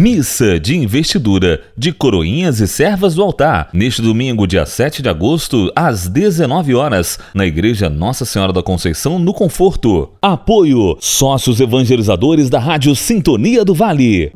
Missa de investidura de coroinhas e servas do altar, neste domingo, dia 7 de agosto, às 19 horas, na Igreja Nossa Senhora da Conceição, no Conforto. Apoio: Sócios Evangelizadores da Rádio Sintonia do Vale.